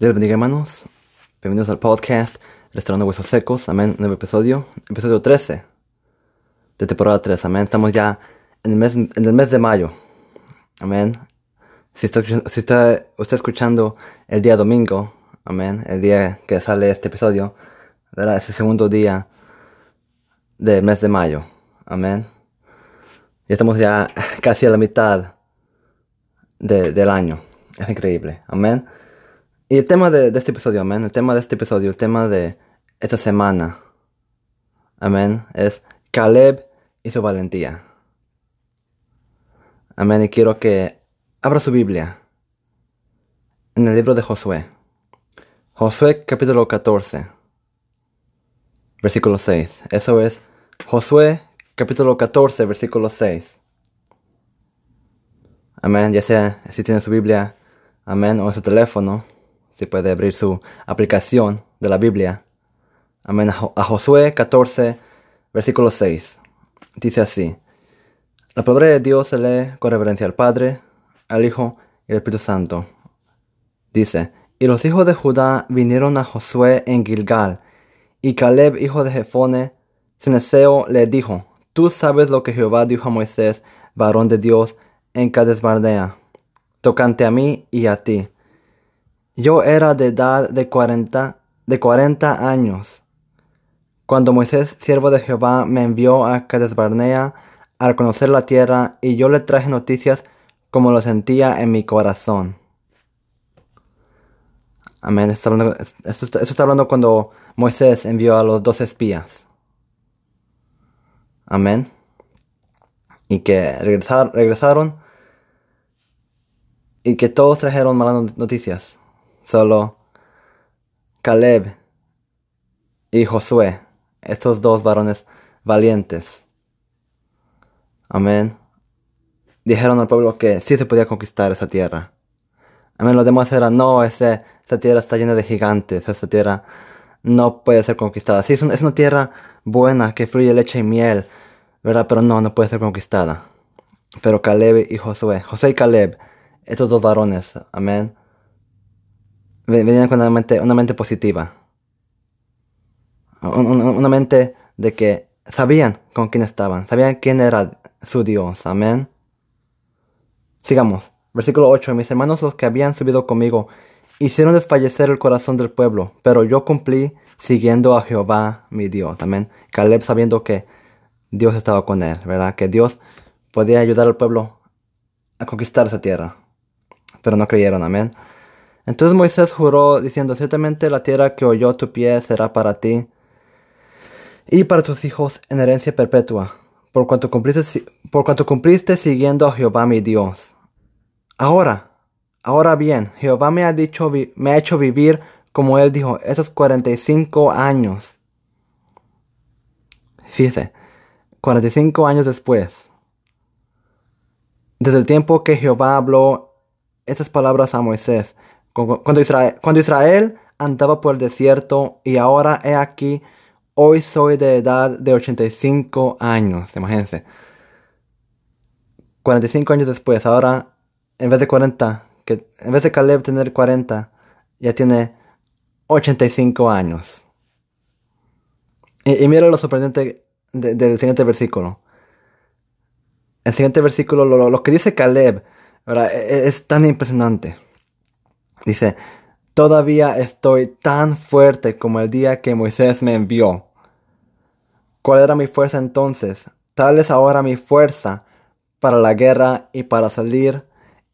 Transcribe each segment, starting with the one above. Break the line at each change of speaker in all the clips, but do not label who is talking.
Dios bendiga hermanos. Bienvenidos al podcast Restaurando Huesos Secos. Amén. Nuevo episodio. Episodio 13 de temporada 3. Amén. Estamos ya en el mes, en el mes de mayo. Amén. Si está, si está usted escuchando el día domingo, amén, el día que sale este episodio, ¿verdad? Es el segundo día del mes de mayo. Amén. Y estamos ya casi a la mitad de, del año. Es increíble. Amén. Y el tema de, este episodio, amén. El tema de este episodio, el tema de esta semana, amén, es Caleb y su valentía. Amén. Y quiero que abra su Biblia en el libro de Josué. Josué capítulo 14, versículo 6. Eso es Josué capítulo 14, versículo 6. Amén. Ya sea si tiene su Biblia, amén, o su teléfono si puede abrir su aplicación de la Biblia. Amén. A Josué 14, versículo 6. Dice así. La palabra de Dios se lee con reverencia al Padre, al Hijo y al Espíritu Santo. Dice, y los hijos de Judá vinieron a Josué en Gilgal, y Caleb, hijo de Jefone, Ceneseo, le dijo, Tú sabes lo que Jehová dijo a Moisés, varón de Dios, en Cades Bardea, tocante a mí y a ti yo era de edad de cuarenta, de cuarenta años, cuando Moisés, siervo de Jehová, me envió a Cades Barnea a conocer la tierra, y yo le traje noticias como lo sentía en mi corazón. Amén. Esto está, hablando, cuando Moisés envió a los dos espías. Amén. Y que regresar, regresaron y que todos trajeron malas noticias. Solo Caleb y Josué, estos dos varones valientes. Amén. Dijeron al pueblo que sí se podía conquistar esa tierra. Amén. Los demás eran, no, ese, esa tierra está llena de gigantes, esa tierra no puede ser conquistada. Sí, es, es una tierra buena que fluye leche y miel, ¿verdad? Pero no, no puede ser conquistada. Pero Caleb y Josué, José y Caleb, estos dos varones, amén, venían con una mente, una mente positiva. Una, mente de que sabían con quién estaban, sabían quién era su Dios. Amén. Sigamos. Versículo 8. Mis hermanos los que habían subido conmigo hicieron desfallecer el corazón del pueblo, pero yo cumplí siguiendo a Jehová mi Dios. Amén. Caleb sabiendo que Dios estaba con él, ¿verdad? Que Dios podía ayudar al pueblo a conquistar esa tierra. Pero no creyeron, amén. Entonces Moisés juró diciendo, ciertamente la tierra que oyó tu pie será para ti y para tus hijos en herencia perpetua, por cuanto cumpliste, por cuanto cumpliste siguiendo a Jehová mi Dios. Ahora, ahora bien, Jehová me ha dicho, me ha hecho vivir como él dijo, esos 45 años. Fíjese, 45 años después, desde el tiempo que Jehová habló estas palabras a Moisés, cuando Israel, andaba por el desierto y ahora he aquí, hoy soy de edad de 85 años, imagínense. 45 años después, ahora en vez de 40, que en vez de Caleb tener 40, ya tiene 85 años. Y, y mira lo sorprendente de, del siguiente versículo. El siguiente versículo, lo, que dice Caleb, es, es tan impresionante. Dice, todavía estoy tan fuerte como el día que Moisés me envió. ¿Cuál era mi fuerza entonces? Tal es ahora mi fuerza para la guerra y para salir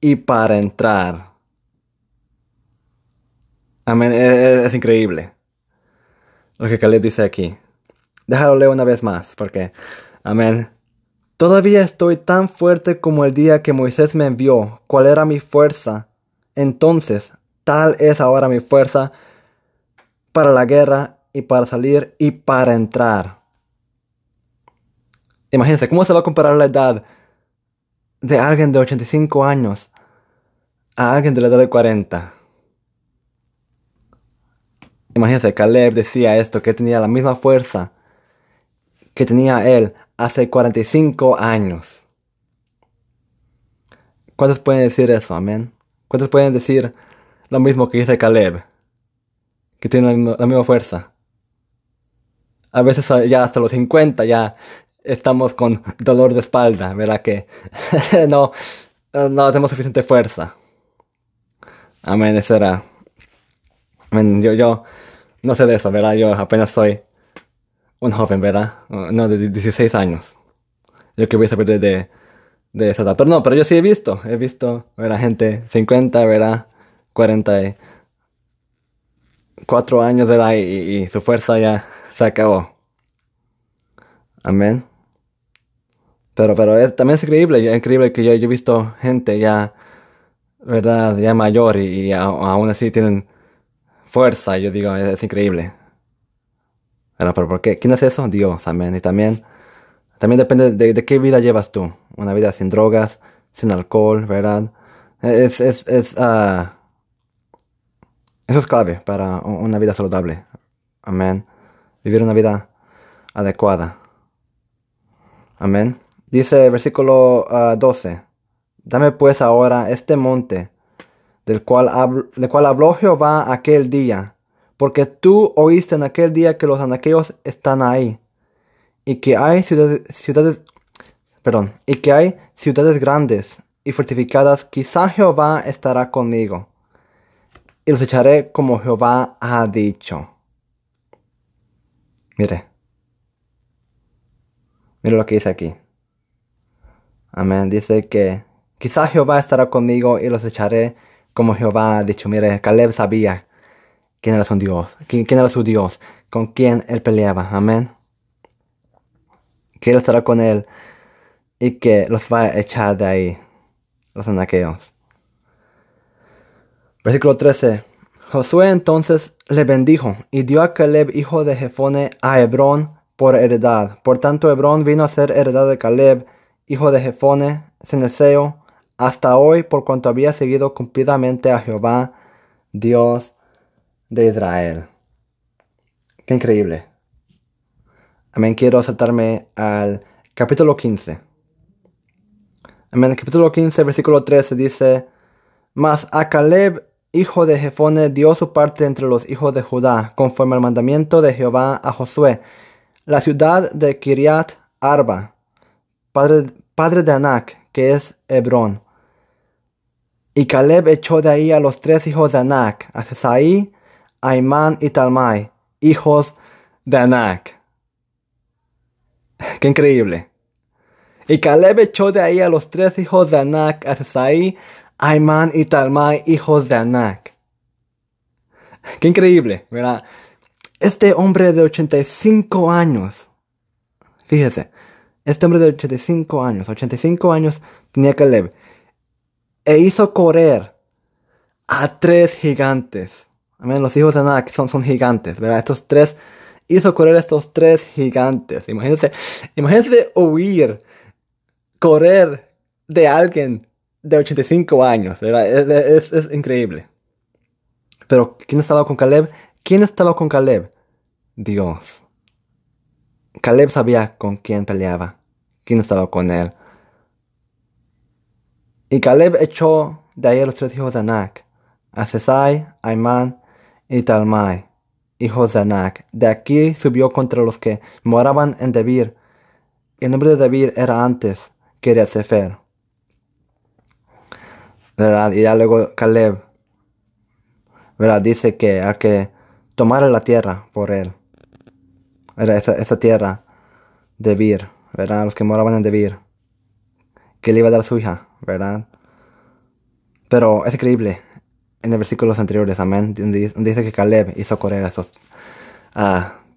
y para entrar. Amén. Es, e, es increíble lo que Caleb dice aquí. Déjalo leer una vez más, porque, amén. Todavía estoy tan fuerte como el día que Moisés me envió. ¿Cuál era mi fuerza? Entonces, tal es ahora mi fuerza para la guerra y para salir y para entrar. Imagínense, ¿cómo se va a comparar la edad de alguien de 85 años a alguien de la edad de 40? Imagínense, Caleb decía esto, que tenía la misma fuerza que tenía él hace 45 años. ¿Cuántos pueden decir eso? Amén. ¿Cuántos pueden decir lo mismo que dice Caleb? que tienen la misma, fuerza. A veces ya hasta los 50 ya estamos con dolor de espalda, ¿verdad? Que no, no tenemos suficiente fuerza. Amén, eso era. Amén, yo, yo no sé de eso, ¿verdad? Yo apenas soy un joven, ¿verdad? No, de 16 años. Yo que voy a saber de, de, esa edad. Pero no, pero yo sí he visto, he visto, ¿verdad? Gente 50, ¿verdad? 44 años, ¿verdad? Y, y su fuerza ya se acabó. Amén. Pero, pero es, también es increíble, es increíble que yo, he visto gente ya, ¿verdad? Ya mayor y, aún así tienen fuerza. Yo digo, es, increíble. Pero, pero ¿por qué? ¿Quién es eso? Dios, amén. Y también, también depende de, qué vida llevas tú. Una vida sin drogas, sin alcohol, ¿verdad? Es, es, es, uh, eso es clave para una vida saludable. Amén. Vivir una vida adecuada. Amén. Dice versículo 12. Ah, Dame pues ahora este monte, del cual, del cual habló Jehová aquel día, porque tú oíste en aquel día que los anaqueos están ahí, y que hay ciudades, ciudades, perdón, y que hay ciudades grandes y fortificadas, quizá Jehová estará conmigo, y los echaré como Jehová ha dicho. Mire. Mira lo que dice aquí. Amén. Dice que quizás Jehová estará conmigo y los echaré como Jehová ha dicho. Mire, Caleb sabía quién era su Dios, quién, era su Dios, con quién él peleaba. Amén. Que él estará con él y que los va a echar de ahí, los anaqueos. Versículo 13. Josué entonces le bendijo y dio a Caleb, hijo de Jefone, a Hebrón por heredad. Por tanto, Hebrón vino a ser heredad de Caleb, hijo de Jefone, Ceneseo, hasta hoy, por cuanto había seguido cumplidamente a Jehová, Dios de Israel. Qué increíble. Amén. Quiero saltarme al capítulo 15. El capítulo 15, versículo 13 dice: Mas a Caleb, hijo de Jefone, dio su parte entre los hijos de Judá, conforme al mandamiento de Jehová a Josué la ciudad de Kiriat Arba, padre, de Anak, que es Hebrón. Y Caleb echó de ahí a los tres hijos de Anak, a Cesaí, Aimán y Talmai, hijos de Anak. Qué increíble. Y Caleb echó de ahí a los tres hijos de Anak, a Cesaí, Aimán y Talmai, hijos de Anak. Qué increíble, ¿verdad? Este hombre de 85 años, fíjese, este hombre de 85 años, 85 años tenía Caleb, e hizo correr a tres gigantes. Amén, los hijos de Anak son, son gigantes, ¿verdad? Estos tres, hizo correr a estos tres gigantes. Imagínense, imagínense huir, correr de alguien de 85 años, ¿verdad? Es, es increíble. Pero, ¿quién estaba con Caleb? ¿Quién estaba con Caleb? Dios. Caleb sabía con quién peleaba, quién estaba con él. Y Caleb echó de ahí a los tres hijos de Anak, a Sesai, y Talmai, hijos de Anak. De aquí subió contra los que moraban en Debir. El nombre de Debir era antes que era Sefer. ¿Verdad? Y luego Caleb, ¿verdad? Dice que hay que tomar la tierra por él. Era esa, tierra de Vir, ¿verdad? Los que moraban en Debir. Que le iba a dar a su hija, ¿verdad? Pero es increíble. En el versículos anteriores, amén, dice que Caleb hizo correr a esos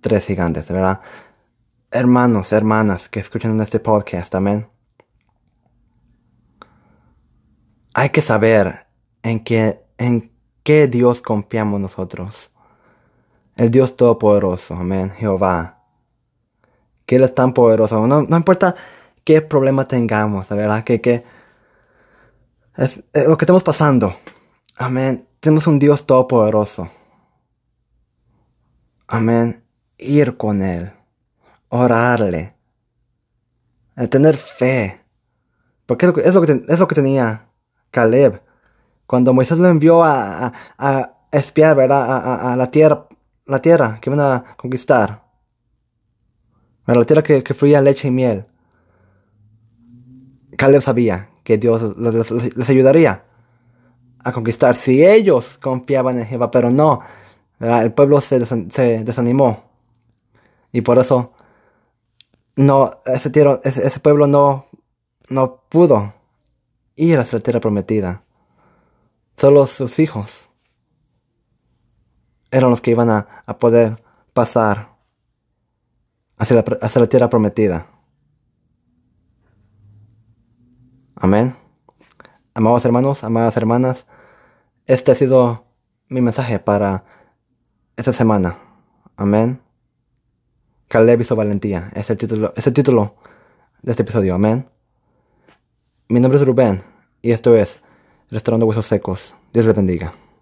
tres gigantes, ¿verdad? Hermanos, hermanas que escuchan este podcast, amén. Hay que saber en qué, en qué Dios confiamos nosotros el Dios Todopoderoso, amén, Jehová. Que Él es tan poderoso. No, importa qué problema tengamos, ¿verdad? Que, que es, lo que estamos pasando. Amén. Tenemos un Dios Todopoderoso. Amén. Ir con Él. Orarle. tener fe. Porque es lo que, es lo que, tenía Caleb. Cuando Moisés lo envió a, a, espiar, ¿verdad? A, a, la tierra la tierra que iban a conquistar. La tierra que, que fluía leche y miel. Caleb sabía que Dios les, ayudaría a conquistar si ellos confiaban en Jehová, pero no. El pueblo se, desanimó. Y por eso no, ese, ese, pueblo no, no pudo ir a la tierra prometida. Solo sus hijos eran los que iban a, poder pasar hacia la, hacia la tierra prometida. Amén. Amados hermanos, amadas hermanas, este ha sido mi mensaje para esta semana. Amén. Caleb su valentía. Es el título, es el título de este episodio. Amén. Mi nombre es Rubén y esto es Restaurando Huesos Secos. Dios les bendiga.